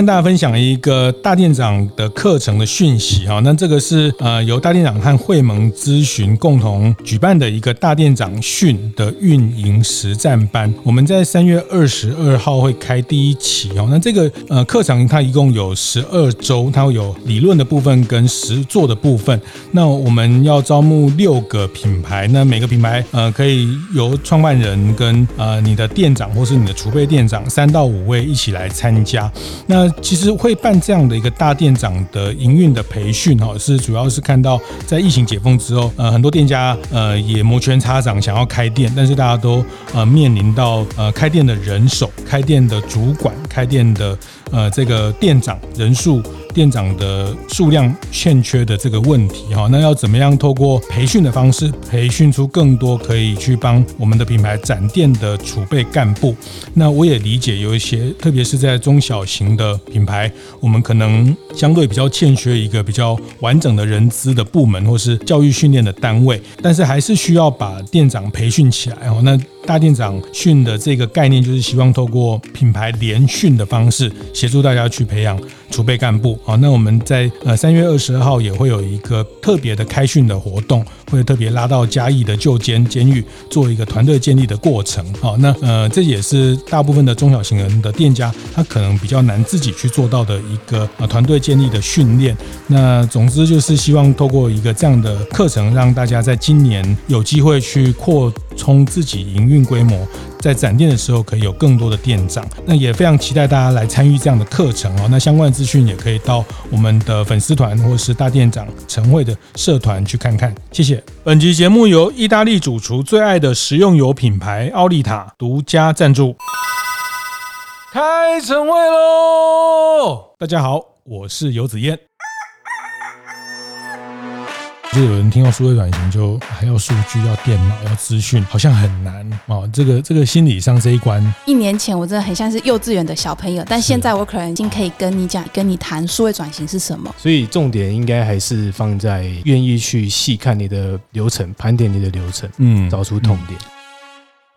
跟大家分享一个大店长的课程的讯息哈。那这个是呃由大店长和会盟咨询共同举办的一个大店长训的运营实战班。我们在三月二十二号会开第一期哦。那这个呃课程它一共有十二周，它会有理论的部分跟实作的部分。那我们要招募六个品牌，那每个品牌呃可以由创办人跟呃你的店长或是你的储备店长三到五位一起来参加。那其实会办这样的一个大店长的营运的培训哈，是主要是看到在疫情解封之后，呃，很多店家呃也摩拳擦掌想要开店，但是大家都呃面临到呃开店的人手、开店的主管、开店的呃这个店长人数。店长的数量欠缺的这个问题哈，那要怎么样透过培训的方式培训出更多可以去帮我们的品牌展店的储备干部？那我也理解有一些，特别是在中小型的品牌，我们可能相对比较欠缺一个比较完整的人资的部门或是教育训练的单位，但是还是需要把店长培训起来哦。那大店长训的这个概念，就是希望透过品牌联训的方式，协助大家去培养储备干部。好，那我们在呃三月二十二号也会有一个特别的开训的活动，会特别拉到嘉义的旧监监狱做一个团队建立的过程。好，那呃这也是大部分的中小型人的店家，他可能比较难自己去做到的一个呃团队建立的训练。那总之就是希望透过一个这样的课程，让大家在今年有机会去扩充自己营运规模。在展店的时候，可以有更多的店长。那也非常期待大家来参与这样的课程哦。那相关的资讯也可以到我们的粉丝团或是大店长晨会的社团去看看。谢谢。本集节目由意大利主厨最爱的食用油品牌奥利塔独家赞助。开晨会喽！大家好，我是游子嫣。就有人听到数位转型，就还要数据、要电脑、要资讯，好像很难哦。这个这个心理上这一关，一年前我真的很像是幼稚园的小朋友，但现在我可能已经可以跟你讲、跟你谈数位转型是什么。所以重点应该还是放在愿意去细看你的流程，盘点你的流程，嗯，找出痛点。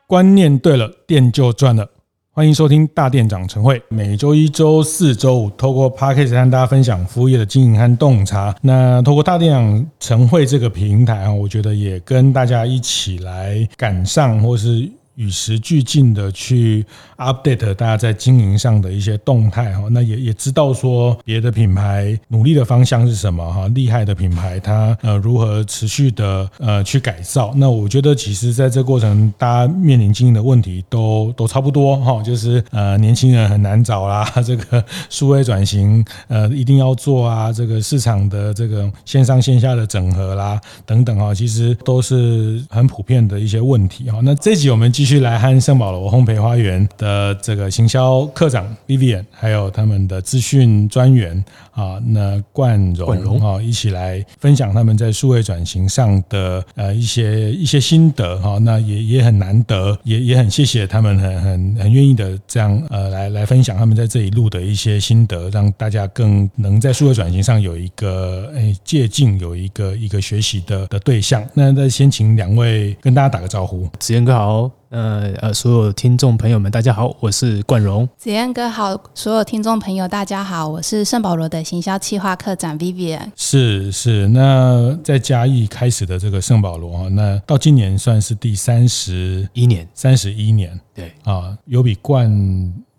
观念对了，店就赚了。欢迎收听大店长晨会，每周一、周四、周五，透过 Podcast 和大家分享服务业的经营和洞察。那透过大店长晨会这个平台啊，我觉得也跟大家一起来赶上，或是。与时俱进的去 update 大家在经营上的一些动态哈，那也也知道说别的品牌努力的方向是什么哈，厉害的品牌它呃如何持续的呃去改造。那我觉得其实在这过程，大家面临经营的问题都都差不多哈，就是呃年轻人很难找啦，这个数位转型呃一定要做啊，这个市场的这个线上线下的整合啦等等哈，其实都是很普遍的一些问题哈。那这集我们继继续来和圣保罗烘焙花园的这个行销课长 Vivian，还有他们的资讯专员啊，那冠荣啊，一起来分享他们在数位转型上的呃一些一些心得哈。那也也很难得，也也很谢谢他们很很很愿意的这样呃来来分享他们在这一路的一些心得，让大家更能在数位转型上有一个诶借镜，有一个一个学习的的对象。那那先请两位跟大家打个招呼，子燕哥好。呃呃，所有听众朋友们，大家好，我是冠荣。子燕哥好，所有听众朋友大家好，我是圣保罗的行销企划课长 Vivian。是是，那在嘉义开始的这个圣保罗啊，那到今年算是第三十一年，三十一年。对啊，有比冠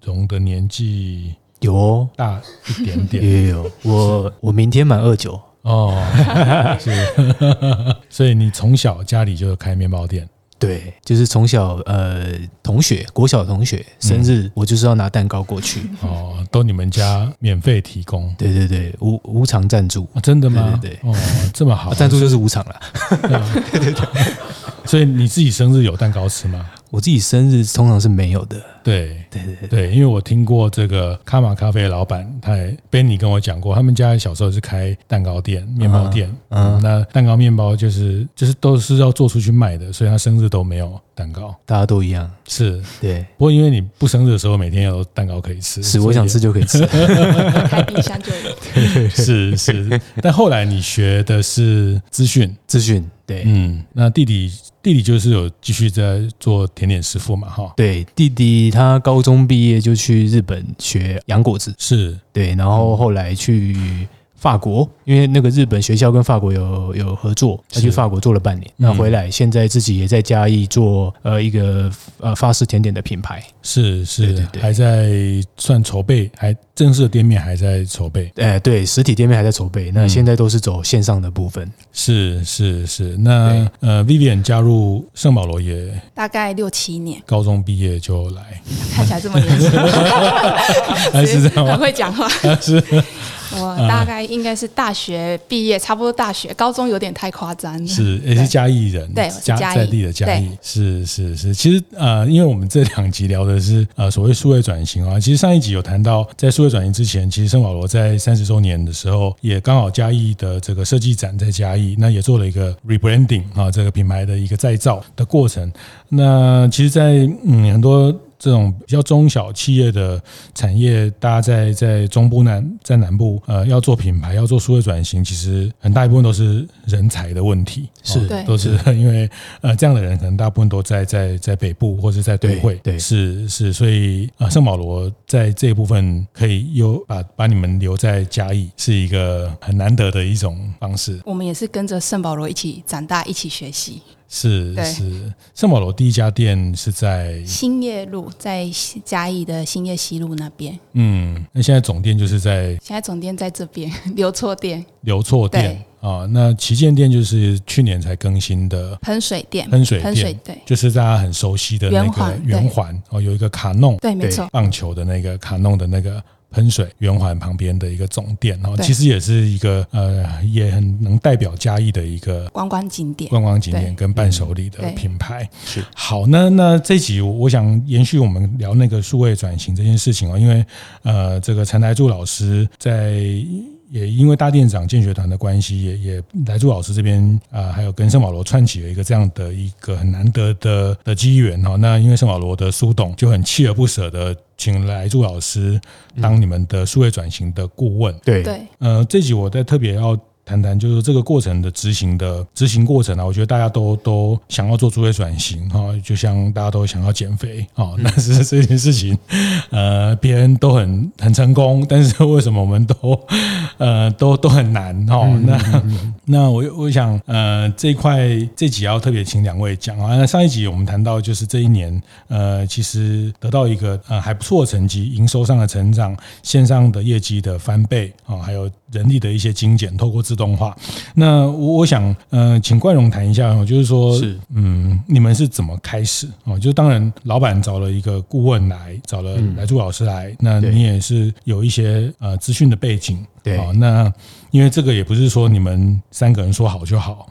荣的年纪有大一点点，也 有。我我明天满二九哦，是，所以你从小家里就开面包店。对，就是从小呃，同学国小同学生日，我就是要拿蛋糕过去。哦，都你们家免费提供？对对对，无无偿赞助。真的吗？对对。哦，这么好，赞助就是无偿了。对对 对。所以你自己生日有蛋糕吃吗？我自己生日通常是没有的。对对对对，因为我听过这个卡玛咖啡的老板，他也 Benny 跟我讲过，他们家小时候是开蛋糕店、面包店，嗯，那蛋糕、面包就是就是都是要做出去卖的，所以他生日都没有蛋糕，大家都一样，是。对。不过因为你不生日的时候，每天有蛋糕可以吃，是我想吃就可以吃，开冰箱就有。是是，但后来你学的是资讯，资讯，对，嗯，那弟弟。弟弟就是有继续在做甜点师傅嘛，哈。对，弟弟他高中毕业就去日本学洋果子，是对，然后后来去。法国，因为那个日本学校跟法国有有合作，他去法国做了半年，那回来现在自己也在嘉义做呃一个呃法式甜点的品牌，是是，对对对，还在算筹备，还正式的店面还在筹备，哎对，实体店面还在筹备，那现在都是走线上的部分，是是是，那呃 Vivian 加入圣保罗也大概六七年，高中毕业就来，看起来这么年轻，还是这样，很会讲话，是。我大概应该是大学毕业，差不多大学，高中有点太夸张了。是，也是嘉义人，对，嘉在地的嘉义，是是是。其实呃，因为我们这两集聊的是呃所谓数位转型啊，其实上一集有谈到，在数位转型之前，其实圣保罗在三十周年的时候，也刚好嘉义的这个设计展在嘉义，那也做了一个 rebranding 啊，这个品牌的一个再造的过程。那其实在，在嗯很多。这种比较中小企业的产业，大家在在中部南在南部，呃，要做品牌，要做数位转型，其实很大一部分都是人才的问题，是，都是因为呃这样的人可能大部分都在在在北部或者在都会，对，是是，所以啊，圣保罗在这一部分可以又把把你们留在嘉义，是一个很难得的一种方式。我们也是跟着圣保罗一起长大，一起学习。是是，圣保罗第一家店是在兴业路，在嘉义的兴业西路那边。嗯，那现在总店就是在现在总店在这边，留错店，留错店。啊。那旗舰店就是去年才更新的喷水店，喷水店对，就是大家很熟悉的那个圆环哦，有一个卡弄，对，没错，棒球的那个卡弄的那个。喷水圆环旁边的一个总店，然后其实也是一个呃，也很能代表嘉义的一个观光景点、观光景点跟伴手礼的品牌。是好，那那这集我想延续我们聊那个数位转型这件事情哦，因为呃，这个陈来柱老师在。也因为大店长建学团的关系，也也来助老师这边啊，还有跟圣保罗串起了一个这样的一个很难得的的机缘哈。那因为圣保罗的苏董就很锲而不舍的请来祝老师当你们的数位转型的顾问。对对，呃，这集我在特别要。谈谈就是这个过程的执行的执行过程啊，我觉得大家都都想要做数位转型哈，就像大家都想要减肥啊，但是这件事情，呃，别人都很很成功，但是为什么我们都呃都都很难哈？那那我我想呃这一块这集要特别请两位讲啊。那上一集我们谈到就是这一年呃其实得到一个呃还不错的成绩，营收上的成长，线上的业绩的翻倍啊，还有人力的一些精简，透过自动化，那我我想，呃，请冠荣谈一下哦，就是说，是，嗯，你们是怎么开始哦？就当然，老板找了一个顾问来，找了来助老师来，那你也是有一些呃资讯的背景，对，那因为这个也不是说你们三个人说好就好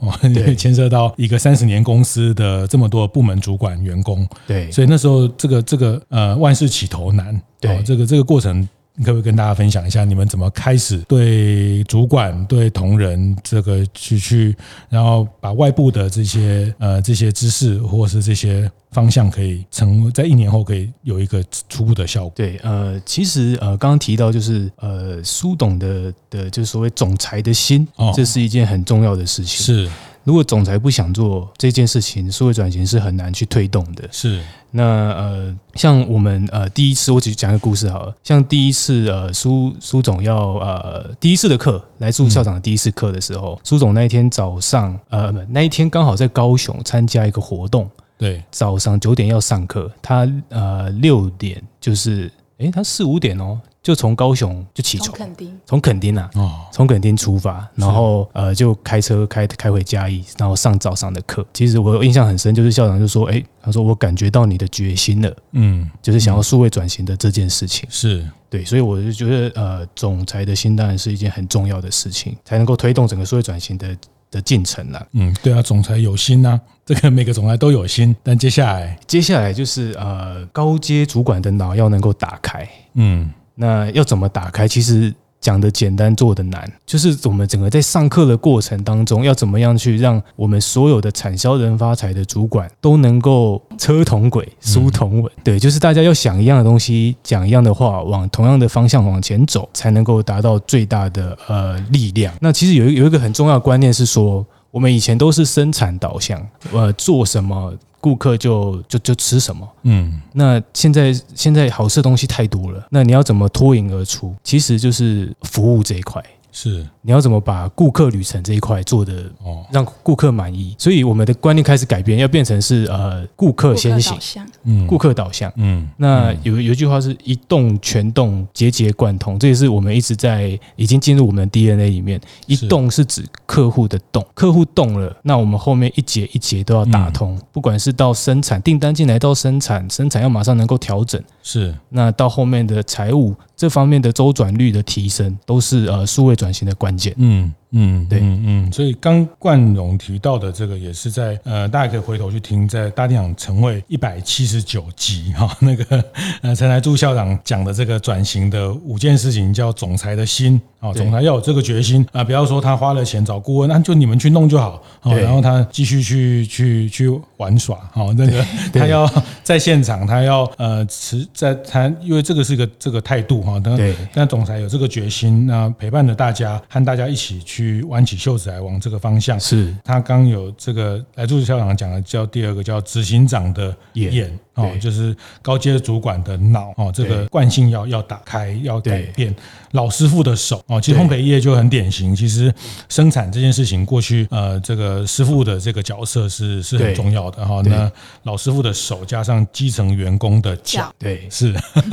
牵涉到一个三十年公司的这么多部门主管员工，对，所以那时候这个这个呃万事起头难，对，这个这个过程。你可不可以跟大家分享一下，你们怎么开始对主管、对同仁这个去去，然后把外部的这些呃这些知识或是这些方向，可以成在一年后可以有一个初步的效果？对，呃，其实呃刚刚提到就是呃苏董的的，就是所谓总裁的心，这是一件很重要的事情。是。如果总裁不想做这件事情，数位转型是很难去推动的。是，那呃，像我们呃第一次，我只讲一个故事好了。像第一次呃苏苏总要呃第一次的课来助校长的第一次课的时候，苏、嗯、总那一天早上呃那一天刚好在高雄参加一个活动，对，早上九点要上课，他呃六点就是诶，他四五点哦。就从高雄就起床，从垦丁，从垦丁啊，从垦丁出发，然后呃就开车开开回嘉义，然后上早上的课。其实我印象很深，就是校长就说：“哎，他说我感觉到你的决心了，嗯，就是想要数位转型的这件事情。”是对，所以我就觉得呃，总裁的心当然是一件很重要的事情，才能够推动整个数位转型的的进程了。嗯，对啊，总裁有心呐，这个每个总裁都有心，但接下来接下来就是呃高阶主管的脑要能够打开，嗯。那要怎么打开？其实讲的简单，做的难。就是我们整个在上课的过程当中，要怎么样去让我们所有的产销人发财的主管都能够车同轨、书同文。对，就是大家要想一样的东西，讲一样的话，往同样的方向往前走，才能够达到最大的呃力量。那其实有有一个很重要的观念是说。我们以前都是生产导向，呃，做什么顾客就就就吃什么。嗯，那现在现在好吃的东西太多了，那你要怎么脱颖而出？其实就是服务这一块。是，你要怎么把顾客旅程这一块做的哦，让顾客满意？所以我们的观念开始改变，要变成是呃顾客先行，嗯，顾客导向，嗯。那有有一句话是一动全动，节节贯通，这也是我们一直在已经进入我们的 DNA 里面。一动是指客户的动，客户动了，那我们后面一节一节都要打通，不管是到生产订单进来到生产，生产要马上能够调整，是。那到后面的财务。这方面的周转率的提升，都是呃数位转型的关键。嗯。嗯，对，嗯嗯，所以刚冠荣提到的这个也是在呃，大家可以回头去听，在大电影晨会一百七十九集哈，那个呃陈来柱校长讲的这个转型的五件事情，叫总裁的心啊，总裁要有这个决心啊，不要说他花了钱找顾问，那就你们去弄就好，然后他继续去去去玩耍，好，那个 他要在现场，他要呃持在他，因为这个是个这个态度哈，对，但总裁有这个决心，那陪伴着大家，和大家一起去。去挽起袖子来往这个方向，是。他刚有这个来助校长讲的，叫第二个叫执行长的眼哦，就是高阶主管的脑哦，这个惯性要要打开，要改变。老师傅的手哦，其实烘焙业就很典型。其实生产这件事情，过去呃，这个师傅的这个角色是是很重要的哈。那老师傅的手加上基层员工的脚，对，是，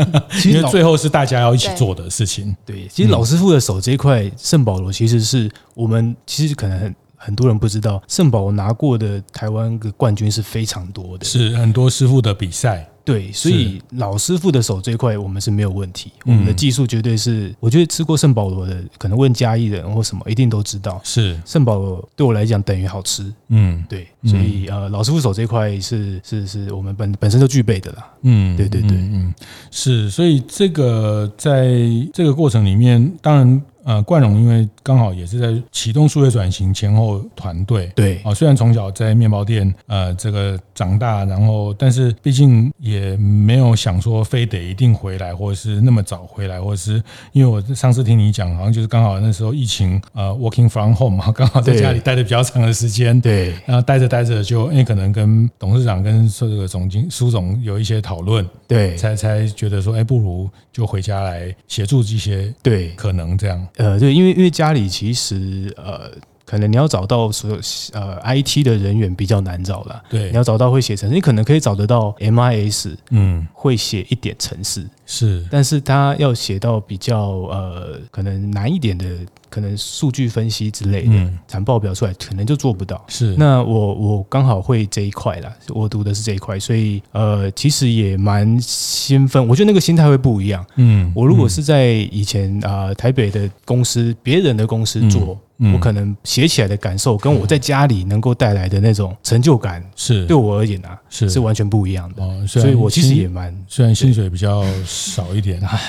因为最后是大家要一起做的事情。对，其实老师傅的手这一块，圣保罗其实是我们其实可能很很多人不知道，圣保罗拿过的台湾的冠军是非常多的，是很多师傅的比赛。对，所以老师傅的手这一块我们是没有问题，我们的技术绝对是，我觉得吃过圣保罗的，可能问嘉义人或什么，一定都知道，是。圣保罗对我来讲等于好吃，嗯，对，所以呃，老师傅手这一块是是是我们本本身就具备的啦，嗯，对对对，嗯，是，所以这个在这个过程里面，当然。呃，冠荣因为刚好也是在启动数位转型前后团队，对。啊，虽然从小在面包店呃这个长大，然后但是毕竟也没有想说非得一定回来，或者是那么早回来，或者是因为我上次听你讲，好像就是刚好那时候疫情呃 working from home 嘛，刚好在家里待的比较长的时间，对，然后待着待着就因为可能跟董事长跟这个总经苏总有一些讨论，对，才才觉得说，哎，不如就回家来协助这些，对，可能这样。呃，对，因为因为家里其实呃，可能你要找到所有呃 IT 的人员比较难找了。对，你要找到会写程式，你可能可以找得到 MIS，嗯，会写一点程式是，但是他要写到比较呃可能难一点的，可能数据分析之类的，嗯，产报表出来可能就做不到。是，那我我刚好会这一块啦，我读的是这一块，所以呃，其实也蛮兴奋。我觉得那个心态会不一样。嗯，我如果是在以前啊、呃、台北的公司，别人的公司做，我可能写起来的感受，跟我在家里能够带来的那种成就感，是对我而言啊，是是完全不一样的。哦，所以我其实也蛮，虽然薪水比较少一点，哎。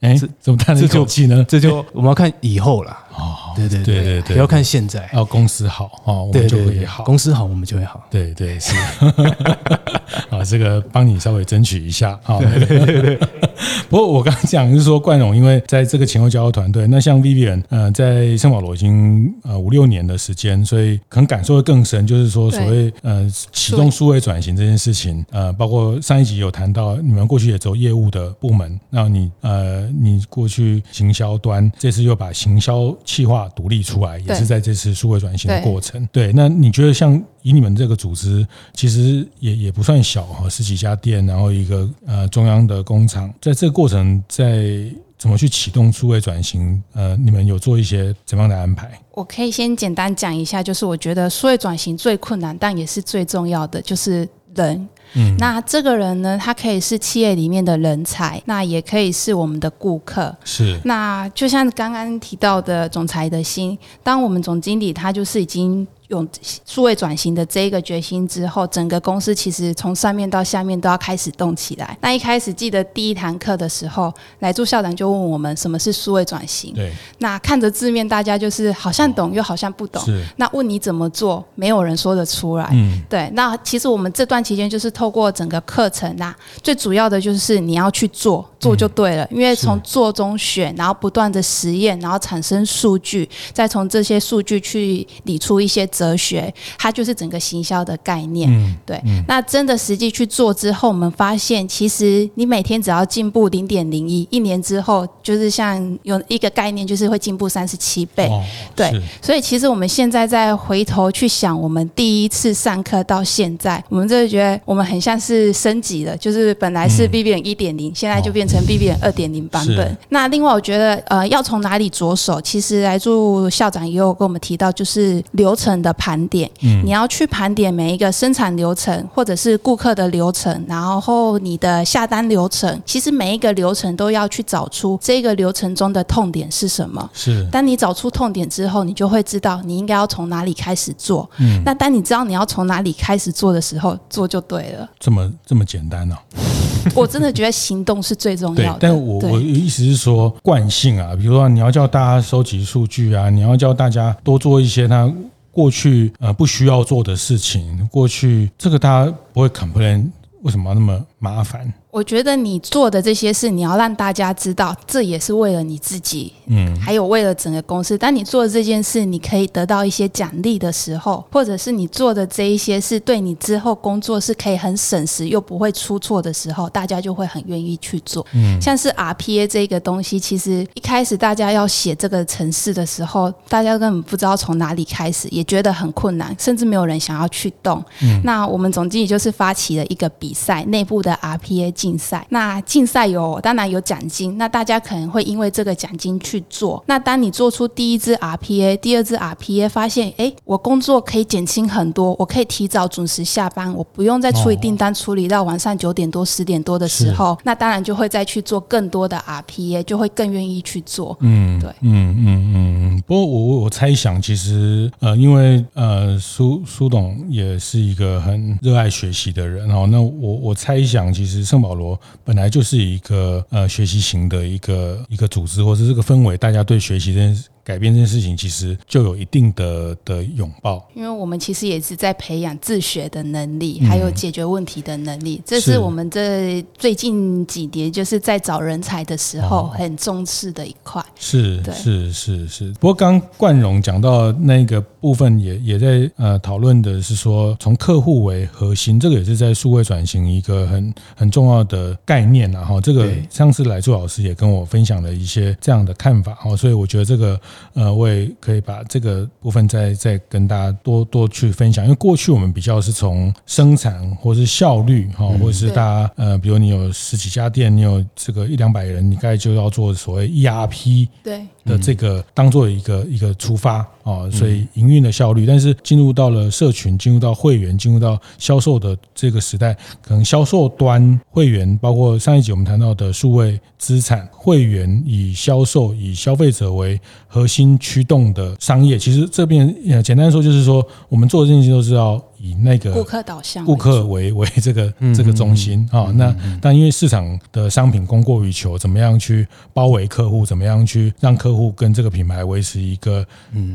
哎，怎么叹了一口气呢？这就我们要看以后了。哦，对对对对对，不要看现在。要公司好哦，我们就会好。公司好，我们就会好。对对是。啊，这个帮你稍微争取一下。啊，对对对。不过我刚刚讲就是说，冠荣因为在这个前后交流团队，那像 Vivian，呃，在圣保罗已经呃五六年的时间，所以可能感受会更深。就是说，所谓呃启动数位转型这件事情，呃，包括上一集有谈到，你们过去也走业务的部门，那你呃。你过去行销端，这次又把行销企划独立出来，也是在这次数位转型的过程。对，对，那你觉得像以你们这个组织，其实也也不算小哈，十几家店，然后一个呃中央的工厂，在这个过程，在怎么去启动数位转型？呃，你们有做一些怎么样的安排？我可以先简单讲一下，就是我觉得数位转型最困难，但也是最重要的，就是人。嗯，那这个人呢，他可以是企业里面的人才，那也可以是我们的顾客。是，那就像刚刚提到的总裁的心，当我们总经理他就是已经。用数位转型的这一个决心之后，整个公司其实从上面到下面都要开始动起来。那一开始记得第一堂课的时候，来助校长就问我们什么是数位转型。对。那看着字面，大家就是好像懂又好像不懂。是。那问你怎么做，没有人说得出来。嗯。对。那其实我们这段期间就是透过整个课程呐，最主要的就是你要去做。做就对了。因为从做中选，然后不断的实验，然后产生数据，再从这些数据去理出一些哲学，它就是整个行销的概念。对。那真的实际去做之后，我们发现，其实你每天只要进步零点零一，一年之后，就是像有一个概念，就是会进步三十七倍。对。所以其实我们现在再回头去想，我们第一次上课到现在，我们就觉得我们很像是升级了，就是本来是 BIBIAN 一点零，现在就变成 BIBIAN 二点零版本。那另外，我觉得呃，要从哪里着手？其实来助校长也有跟我们提到，就是流程的盘点。嗯，你要去盘点每一个生产流程，或者是顾客的流程，然后你的下单流程，其实每一个流程都要去找出这个流程中的痛点是什么。是，当你找出痛点之后，你就会知道你应该要从哪里开始做。嗯，那当你知道你要从哪里开始做的时候，做就对了。这么这么简单呢、啊？我真的觉得行动是最重要的。对，但我我意思是说惯性啊，比如说你要叫大家收集数据啊，你要叫大家多做一些他过去呃不需要做的事情，过去这个大家不会 complain，为什么要那么麻烦？我觉得你做的这些事，你要让大家知道，这也是为了你自己，嗯，还有为了整个公司。当你做的这件事，你可以得到一些奖励的时候，或者是你做的这一些事，对你之后工作是可以很省时又不会出错的时候，大家就会很愿意去做。嗯，像是 RPA 这个东西，其实一开始大家要写这个程式的时候，大家根本不知道从哪里开始，也觉得很困难，甚至没有人想要去动。嗯，那我们总经理就是发起了一个比赛，内部的 RPA。竞赛，那竞赛有当然有奖金，那大家可能会因为这个奖金去做。那当你做出第一支 RPA、第二支 RPA，发现哎，我工作可以减轻很多，我可以提早准时下班，我不用再处理订单，处理到晚上九点多、十点多的时候，那当然就会再去做更多的 RPA，就会更愿意去做。嗯，对，嗯嗯嗯。不过我我猜想，其实呃，因为呃，苏苏董也是一个很热爱学习的人哦。那我我猜想，其实圣保。保罗本来就是一个呃学习型的一个一个组织，或是这个氛围，大家对学习这件事。改变这件事情，其实就有一定的的拥抱，因为我们其实也是在培养自学的能力，还有解决问题的能力。这是我们这最近几年就是在找人才的时候很重视的一块。是，是，是，是。不过刚冠荣讲到那个部分也，也也在呃讨论的是说，从客户为核心，这个也是在数位转型一个很很重要的概念。然后这个上次来助老师也跟我分享了一些这样的看法。哦，所以我觉得这个。呃，我也可以把这个部分再再跟大家多多去分享，因为过去我们比较是从生产或是效率哈，或者是大家呃，比如你有十几家店，你有这个一两百人，你该就要做所谓 ERP 对的这个当做一个一个出发啊，所以营运的效率，但是进入到了社群，进入到会员，进入到销售的这个时代，可能销售端会员，包括上一集我们谈到的数位资产会员，以销售以消费者为核心驱动的商业，其实这边呃简单说就是说，我们做的这件事都是要以那个顾客导向、顾客为 为这个这个中心啊。那但因为市场的商品供过于求，怎么样去包围客户？怎么样去让客户跟这个品牌维持一个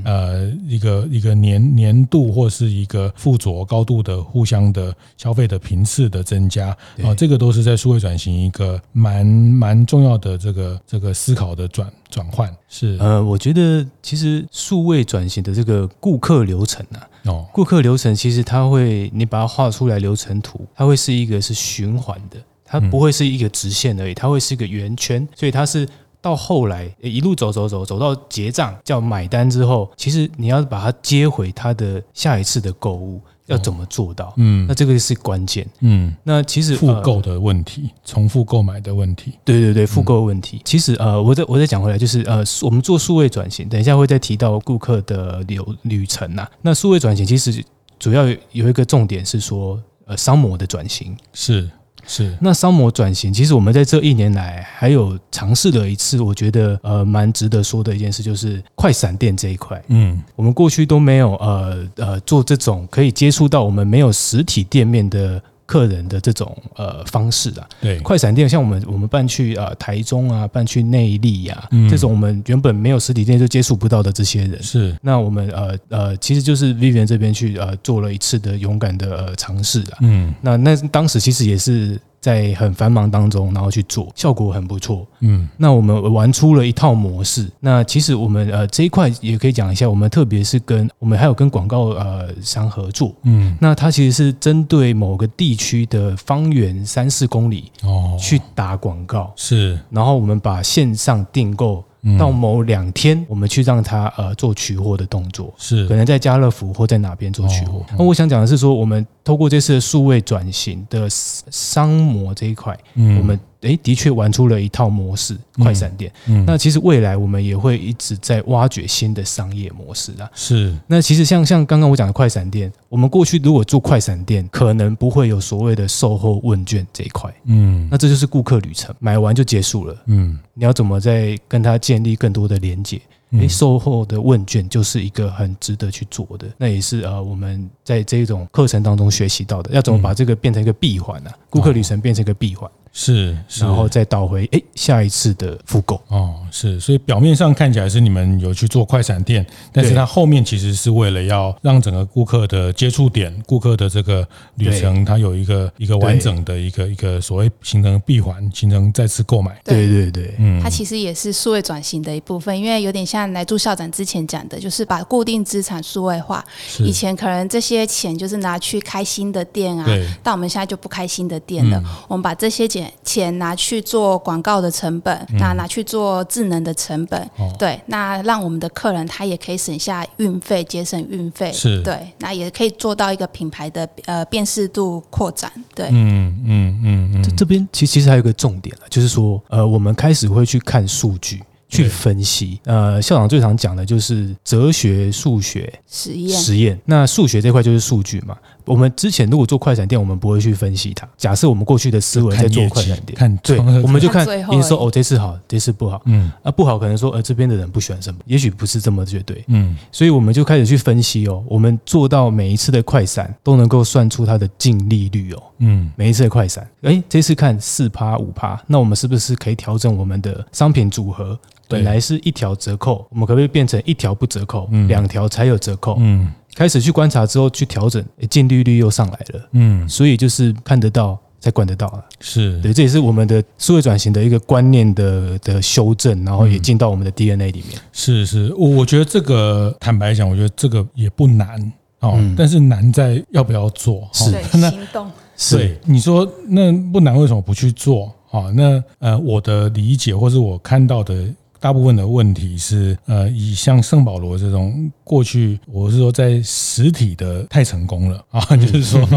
呃一个一个年年度或是一个附着高度的互相的消费的频次的增加啊？这个都是在数位转型一个蛮蛮重要的这个这个思考的转。转换是呃，我觉得其实数位转型的这个顾客流程啊，哦，顾客流程其实它会，你把它画出来流程图，它会是一个是循环的，它不会是一个直线而已，它会是一个圆圈，所以它是到后来一路走走走走到结账叫买单之后，其实你要把它接回它的下一次的购物。要怎么做到？嗯，那这个是关键。嗯，那其实复购的问题，重复购买的问题，对对对，复购问题。其实呃，我再我再讲回来，就是呃，我们做数位转型，等一下会再提到顾客的流旅程呐。那数位转型其实主要有一个重点是说，呃，商模的转型是。是，那商模转型，其实我们在这一年来还有尝试了一次，我觉得呃蛮值得说的一件事，就是快闪店这一块。嗯，我们过去都没有呃呃做这种可以接触到我们没有实体店面的。客人的这种呃方式啊，对，快闪店像我们我们办去呃台中啊，办去内力呀，这种我们原本没有实体店就接触不到的这些人，是。那我们呃呃其实就是 Vivian 这边去呃做了一次的勇敢的呃尝试啊，嗯，那那当时其实也是在很繁忙当中，然后去做，效果很不错。嗯，那我们玩出了一套模式。那其实我们呃这一块也可以讲一下，我们特别是跟我们还有跟广告呃商合作。嗯，那它其实是针对某个地区的方圆三四公里哦去打广告。是，然后我们把线上订购。到某两天，我们去让他呃做取货的动作，是可能在家乐福或在哪边做取货。那我想讲的是说，我们透过这次的数位转型的商模这一块，嗯，我们。诶，的确玩出了一套模式，快闪店。嗯，那其实未来我们也会一直在挖掘新的商业模式啊。是，那其实像像刚刚我讲的快闪店，我们过去如果做快闪店，可能不会有所谓的售后问卷这一块。嗯，那这就是顾客旅程，买完就结束了。嗯，你要怎么再跟他建立更多的连接？诶，售后的问卷就是一个很值得去做的，那也是呃我们在这种课程当中学习到的，要怎么把这个变成一个闭环呢？顾客旅程变成一个闭环。是，然后再倒回哎，下一次的复购。哦，是，所以表面上看起来是你们有去做快闪店，但是它后面其实是为了要让整个顾客的接触点、顾客的这个旅程，它有一个一个完整的一个一个所谓形成闭环，形成再次购买。对对对，嗯，它其实也是数位转型的一部分，因为有点像来助校长之前讲的，就是把固定资产数位化。以前可能这些钱就是拿去开新的店啊，但我们现在就不开新的店了，我们把这些钱。钱拿去做广告的成本，那拿去做智能的成本，嗯、对，那让我们的客人他也可以省下运费，节省运费，是对，那也可以做到一个品牌的呃辨识度扩展，对，嗯嗯嗯嗯，这边其实其实还有一个重点，就是说呃，我们开始会去看数据。去分析，呃，校长最常讲的就是哲学、数学实验。实验，那数学这块就是数据嘛。我们之前如果做快闪店，我们不会去分析它。假设我们过去的思维在做快闪店，看对，我们就看营收哦，这次好，这次不好，嗯，啊不好，可能说呃这边的人不喜欢什么，也许不是这么绝对，嗯，所以我们就开始去分析哦，我们做到每一次的快闪都能够算出它的净利率哦，嗯，每一次的快闪，哎，这次看四趴五趴，那我们是不是可以调整我们的商品组合？本来是一条折扣，我们可不可以变成一条不折扣？嗯，两条才有折扣。嗯，开始去观察之后去调整，净利率又上来了。嗯，所以就是看得到才管得到啊。是对，这也是我们的数位转型的一个观念的的修正，然后也进到我们的 DNA 里面。是是，我我觉得这个坦白讲，我觉得这个也不难哦，但是难在要不要做。是 行动。是你说那不难，为什么不去做？好，那呃，我的理解或是我看到的。大部分的问题是，呃，以像圣保罗这种过去，我是说在实体的太成功了啊，就是说，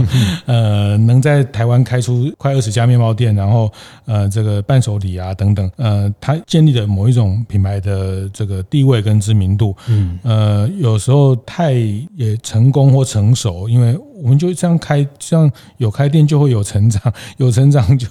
呃，能在台湾开出快二十家面包店，然后呃，这个伴手礼啊等等，呃，它建立了某一种品牌的这个地位跟知名度，嗯，呃，有时候太也成功或成熟，因为。我们就这样开，这样有开店就会有成长，有成长就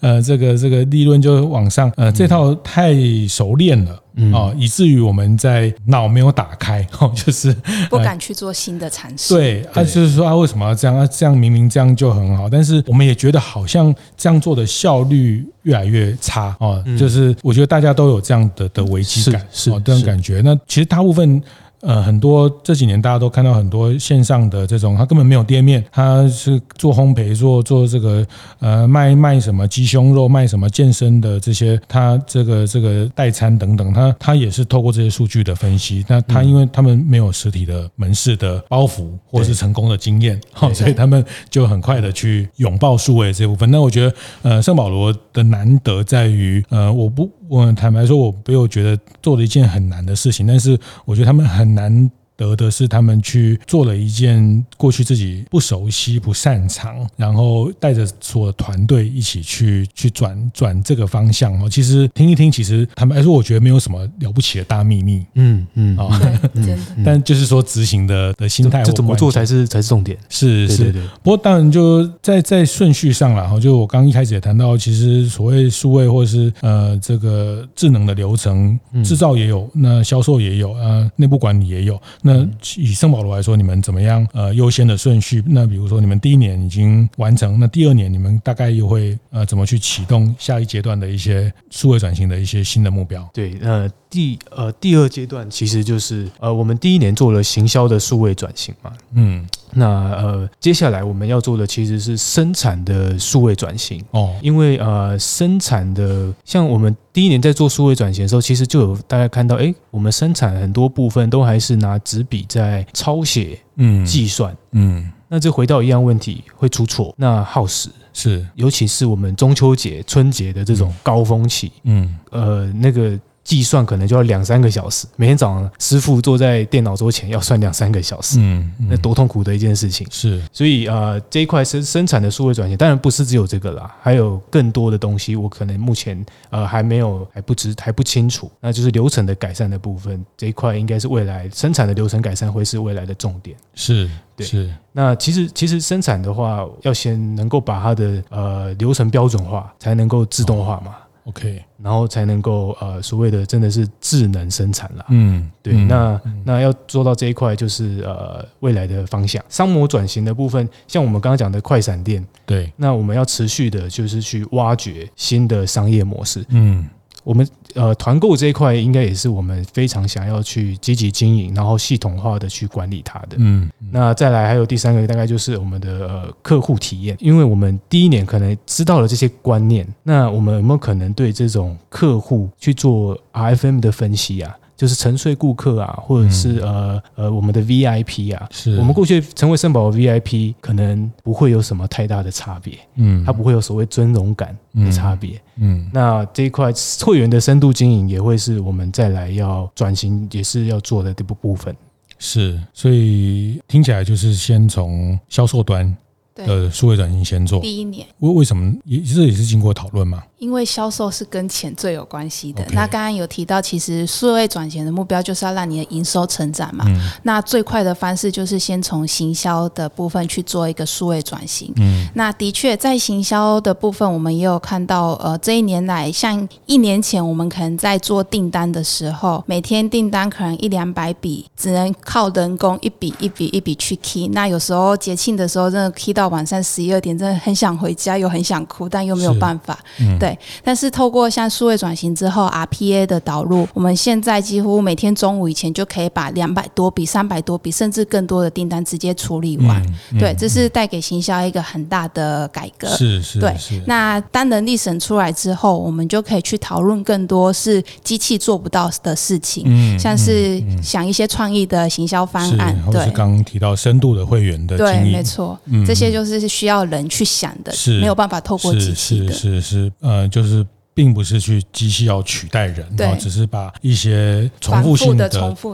呃这个这个利润就往上，呃这套太熟练了啊，以至于我们在脑没有打开，哦，就是不敢去做新的尝试。对，啊就是说啊为什么要这样？啊这样明明这样就很好，但是我们也觉得好像这样做的效率越来越差哦，就是我觉得大家都有这样的的危机感，是这种感觉。那其实大部分。呃，很多这几年大家都看到很多线上的这种，他根本没有店面，他是做烘焙，做做这个呃卖卖什么鸡胸肉，卖什么健身的这些，他这个这个代餐等等，他他也是透过这些数据的分析。那他因为他们没有实体的门市的包袱或是成功的经验，好，所以他们就很快的去拥抱数位这部分。那我觉得，呃，圣保罗的难得在于，呃，我不。我坦白说，我没有觉得做了一件很难的事情，但是我觉得他们很难。得的是他们去做了一件过去自己不熟悉、不擅长，然后带着所有团队一起去去转转这个方向哦。其实听一听，其实坦白说，我觉得没有什么了不起的大秘密。嗯嗯啊。但就是说执行的的心态，这怎么做才是才是重点。是是。不过当然就在在顺序上了哈，就我刚一开始也谈到，其实所谓数位或者是呃这个智能的流程，制造也有，那销售也有，呃内部管理也有。那以圣保罗来说，你们怎么样？呃，优先的顺序？那比如说你们第一年已经完成，那第二年你们大概又会呃怎么去启动下一阶段的一些数位转型的一些新的目标？对，呃，第呃第二阶段其实就是呃我们第一年做了行销的数位转型嘛，嗯。那呃，接下来我们要做的其实是生产的数位转型哦，因为呃，生产的像我们第一年在做数位转型的时候，其实就有大家看到，哎，我们生产很多部分都还是拿纸笔在抄写、嗯，计算，嗯，那这回到一样问题，会出错，那耗时是，尤其是我们中秋节、春节的这种高峰期，嗯，呃，那个。计算可能就要两三个小时，每天早上师傅坐在电脑桌前要算两三个小时，嗯，嗯，那多痛苦的一件事情。是，所以呃，这一块生生产的数位转型，当然不是只有这个啦，还有更多的东西，我可能目前呃还没有还不知还不清楚。那就是流程的改善的部分，这一块应该是未来生产的流程改善会是未来的重点。是，对，是。那其实其实生产的话，要先能够把它的呃流程标准化，才能够自动化嘛。哦 OK，然后才能够呃所谓的真的是智能生产了。嗯，对，嗯、那那要做到这一块，就是呃未来的方向。商模转型的部分，像我们刚刚讲的快闪店，对，那我们要持续的就是去挖掘新的商业模式。嗯。我们呃团购这一块应该也是我们非常想要去积极经营，然后系统化的去管理它的。嗯，那再来还有第三个，大概就是我们的呃客户体验，因为我们第一年可能知道了这些观念，那我们有没有可能对这种客户去做 RFM 的分析啊？就是沉睡顾客啊，或者是呃呃我们的 VIP 啊，是。我们过去成为圣保罗 VIP，可能不会有什么太大的差别，嗯，它不会有所谓尊荣感的差别，嗯，那这一块会员的深度经营也会是我们再来要转型也是要做的这部部分，是，所以听起来就是先从销售端的数位转型先做，第一年，为为什么也这也是经过讨论嘛？因为销售是跟钱最有关系的。Okay. 那刚刚有提到，其实数位转型的目标就是要让你的营收成长嘛。嗯、那最快的方式就是先从行销的部分去做一个数位转型。嗯，那的确在行销的部分，我们也有看到，呃，这一年来，像一年前我们可能在做订单的时候，每天订单可能一两百笔，只能靠人工一笔一笔一笔去 key。那有时候节庆的时候，真的 key 到晚上十一二点，真的很想回家，又很想哭，但又没有办法。嗯、对。但是透过像数位转型之后，RPA 的导入，我们现在几乎每天中午以前就可以把两百多笔、三百多笔，甚至更多的订单直接处理完。嗯嗯、对，这是带给行销一个很大的改革。是是，对。那当能力省出来之后，我们就可以去讨论更多是机器做不到的事情，嗯、像是想一些创意的行销方案。对，是刚刚提到深度的会员的，对，没错，嗯、这些就是需要人去想的，是没有办法透过机器的。是是。呃，就是并不是去机器要取代人，啊对，只是把一些重复性的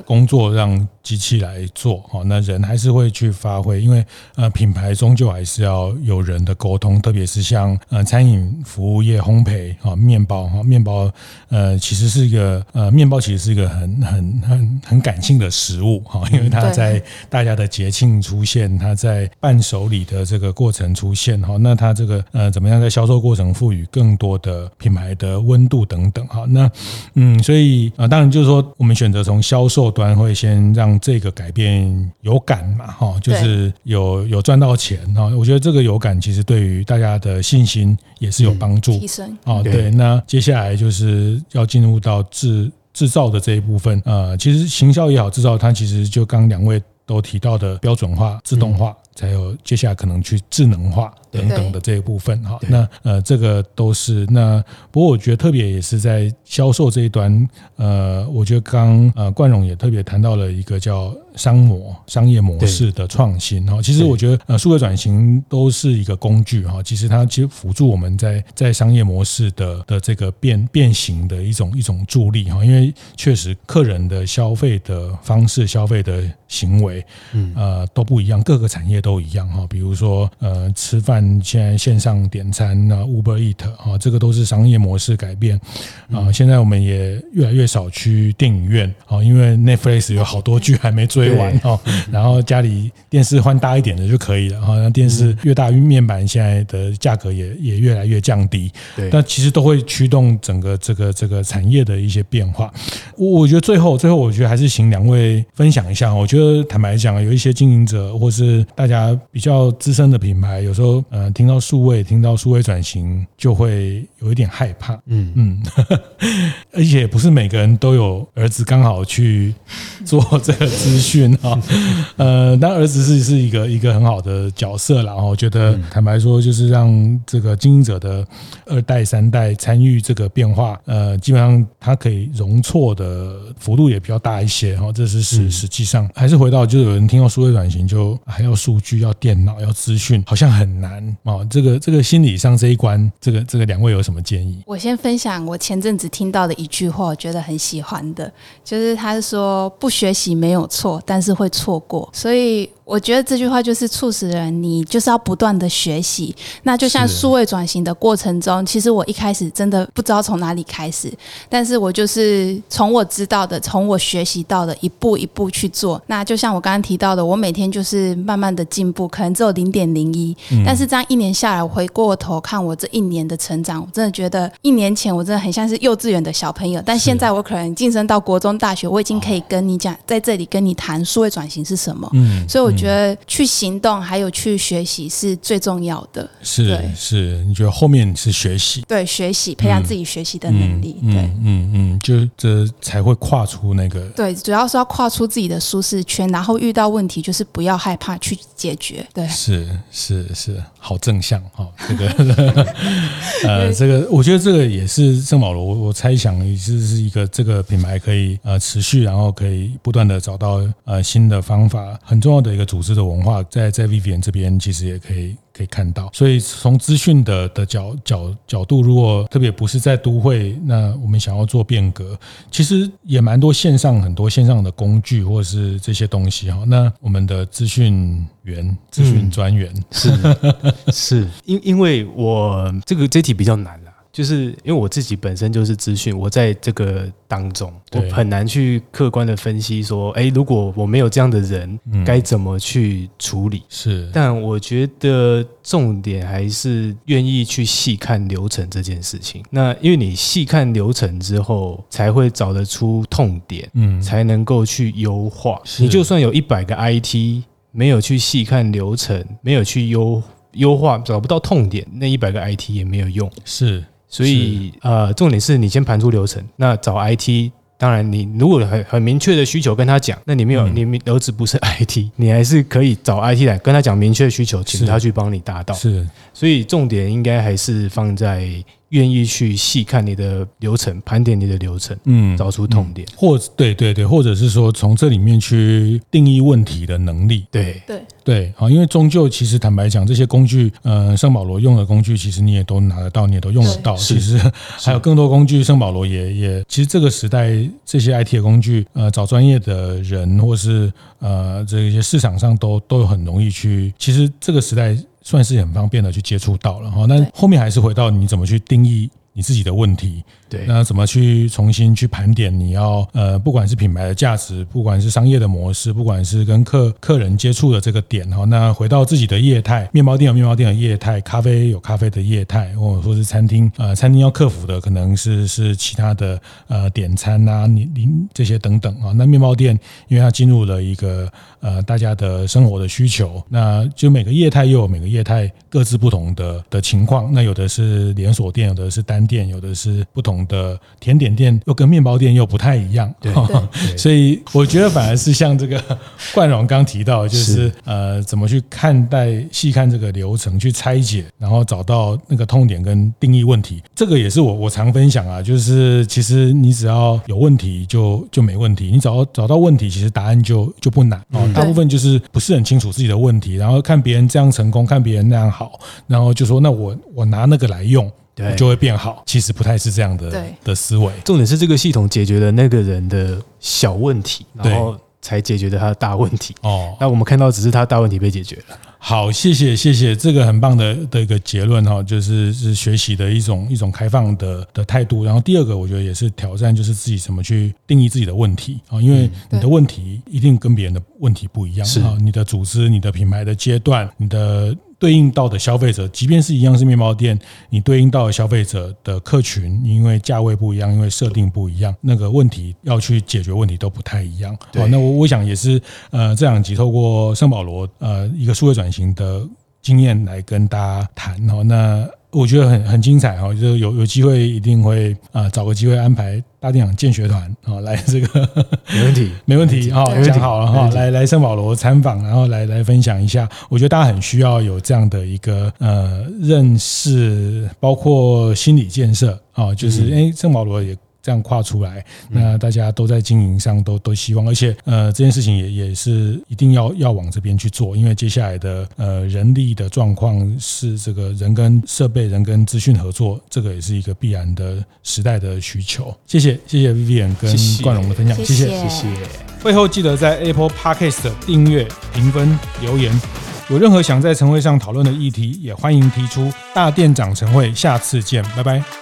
工作让。机器来做，哦，那人还是会去发挥，因为呃，品牌终究还是要有人的沟通，特别是像呃餐饮服务业、烘焙啊、面包哈，面包呃，其实是一个呃，面包其实是一个很很很很感性的食物哈，因为它在大家的节庆出现，它在伴手礼的这个过程出现哈，那它这个呃怎么样在销售过程赋予更多的品牌的温度等等哈，那嗯，所以啊，当然就是说我们选择从销售端会先让。这个改变有感嘛？哈，就是有有赚到钱哈。我觉得这个有感，其实对于大家的信心也是有帮助。提升啊，对。那接下来就是要进入到制制造的这一部分。呃，其实行销也好，制造它其实就刚两位都提到的标准化、自动化，才有接下来可能去智能化。等等的这一部分哈，那呃，这个都是那。不过我觉得特别也是在销售这一端，呃，我觉得刚呃冠荣也特别谈到了一个叫商模商业模式的创新哈。其实我觉得呃，数位转型都是一个工具哈。其实它其实辅助我们在在商业模式的的这个变变形的一种一种助力哈。因为确实客人的消费的方式、消费的行为，嗯呃，都不一样，各个产业都一样哈。比如说呃，吃饭现在线上点餐啊，Uber Eat 啊，这个都是商业模式改变啊。现在我们也越来越少去电影院啊，因为 Netflix 有好多剧还没追完哦。然后家里电视换大一点的就可以了哈。那电视越大，面板现在的价格也也越来越降低。对，但其实都会驱动整个这个这个产业的一些变化。我我觉得最后最后，我觉得还是请两位分享一下。我觉得坦白讲，有一些经营者或是大家比较资深的品牌，有时候呃听到数位，听到数位转型，就会有一点害怕。嗯嗯，而且不是每个人都有儿子刚好去做这个资讯啊。呃，但儿子是是一个一个很好的角色，然后我觉得坦白说，就是让这个经营者的二代三代参与这个变化，呃，基本上他可以容错的幅度也比较大一些。然后，这是实实际上还是回到，就是有人听到数位转型，就还要数需、要电脑、要资讯，好像很难啊。这个这个心理上这一关，这个这个两位有什么建议？我先分享我前阵子听到的一句话，我觉得很喜欢的，就是他是说不学习没有错，但是会错过，所以。我觉得这句话就是促使人，你就是要不断的学习。那就像数位转型的过程中，其实我一开始真的不知道从哪里开始，但是我就是从我知道的，从我学习到的，一步一步去做。那就像我刚刚提到的，我每天就是慢慢的进步，可能只有零点零一，但是这样一年下来，我回过头看我这一年的成长，我真的觉得一年前我真的很像是幼稚园的小朋友，但现在我可能晋升到国中、大学，我已经可以跟你讲，在这里跟你谈数位转型是什么。嗯，所以我。我觉得去行动还有去学习是最重要的。是是，你觉得后面是学习？对，学习培养自己学习的能力。嗯、对，嗯嗯，就这才会跨出那个。对，主要是要跨出自己的舒适圈，然后遇到问题就是不要害怕去解决。对，是是是，好正向哈。这个 呃，这个我觉得这个也是圣保罗，我我猜想也是是一个这个品牌可以呃持续，然后可以不断的找到呃新的方法，很重要的一个。组织的文化在在 Vivian 这边其实也可以可以看到，所以从资讯的的角角角度，如果特别不是在都会，那我们想要做变革，其实也蛮多线上很多线上的工具或者是这些东西哈。那我们的资讯员、资讯专员是是因因为我这个这题比较难。就是因为我自己本身就是资讯，我在这个当中，我很难去客观的分析说，哎，如果我没有这样的人，该怎么去处理？是，但我觉得重点还是愿意去细看流程这件事情。那因为你细看流程之后，才会找得出痛点，嗯，才能够去优化。你就算有一百个 IT，没有去细看流程，没有去优优化，找不到痛点，那一百个 IT 也没有用。是。所以，呃，重点是你先盘出流程。那找 IT，当然你如果很很明确的需求跟他讲，那你没有，你儿子不是 IT，你还是可以找 IT 来跟他讲明确的需求，请他去帮你达到。是，所以重点应该还是放在。愿意去细看你的流程，盘点你的流程，嗯，找出痛点，或对对对，或者是说从这里面去定义问题的能力，对对对，好，因为终究其实坦白讲，这些工具，呃，圣保罗用的工具，其实你也都拿得到，你也都用得到。其实还有更多工具，圣保罗也也，其实这个时代这些 IT 的工具，呃，找专业的人，或是呃，这些市场上都都很容易去。其实这个时代。算是很方便的去接触到了哈，那后面还是回到你怎么去定义你自己的问题。对，那怎么去重新去盘点？你要呃，不管是品牌的价值，不管是商业的模式，不管是跟客客人接触的这个点哈，那回到自己的业态，面包店有面包店的业态，咖啡有咖啡的业态，或者说是餐厅，呃，餐厅要克服的可能是是其他的呃点餐啊，你你这些等等啊。那面包店因为它进入了一个呃大家的生活的需求，那就每个业态又有每个业态各自不同的的情况。那有的是连锁店，有的是单店，有的是不同。的甜点店又跟面包店又不太一样，对，所以我觉得反而是像这个冠荣刚提到，就是呃，怎么去看待细看这个流程，去拆解，然后找到那个痛点跟定义问题。这个也是我我常分享啊，就是其实你只要有问题就就没问题，你找到找到问题，其实答案就就不难哦。大部分就是不是很清楚自己的问题，然后看别人这样成功，看别人那样好，然后就说那我我拿那个来用。对，就会变好。其实不太是这样的的思维。重点是这个系统解决了那个人的小问题，然后才解决了他的大问题。哦，那我们看到只是他大问题被解决了。好，谢谢谢谢，这个很棒的的一个结论哈，就是是学习的一种一种开放的的态度。然后第二个，我觉得也是挑战，就是自己怎么去定义自己的问题啊，因为你的问题一定跟别人的问题不一样，是啊，你的组织、你的品牌的阶段、你的。对应到的消费者，即便是一样是面包店，你对应到的消费者的客群，因为价位不一样，因为设定不一样，那个问题要去解决问题都不太一样。好，那我我想也是，呃，这两集透过圣保罗呃一个数位转型的经验来跟大家谈好，那。我觉得很很精彩哈，就是有有机会一定会啊找个机会安排大电影建学团啊来这个 没问题 没问题哈讲好了哈来来圣保罗参访，然后来来分享一下，我觉得大家很需要有这样的一个呃认识，包括心理建设啊，就是诶圣保罗也。这样跨出来，那大家都在经营上都都希望，而且呃这件事情也也是一定要要往这边去做，因为接下来的呃人力的状况是这个人跟设备、人跟资讯合作，这个也是一个必然的时代的需求。谢谢谢谢 Vivian 跟冠荣的分享，谢谢谢谢。会后记得在 Apple Podcast 订阅、评分、留言，有任何想在晨会上讨论的议题，也欢迎提出。大店长晨会，下次见，拜拜。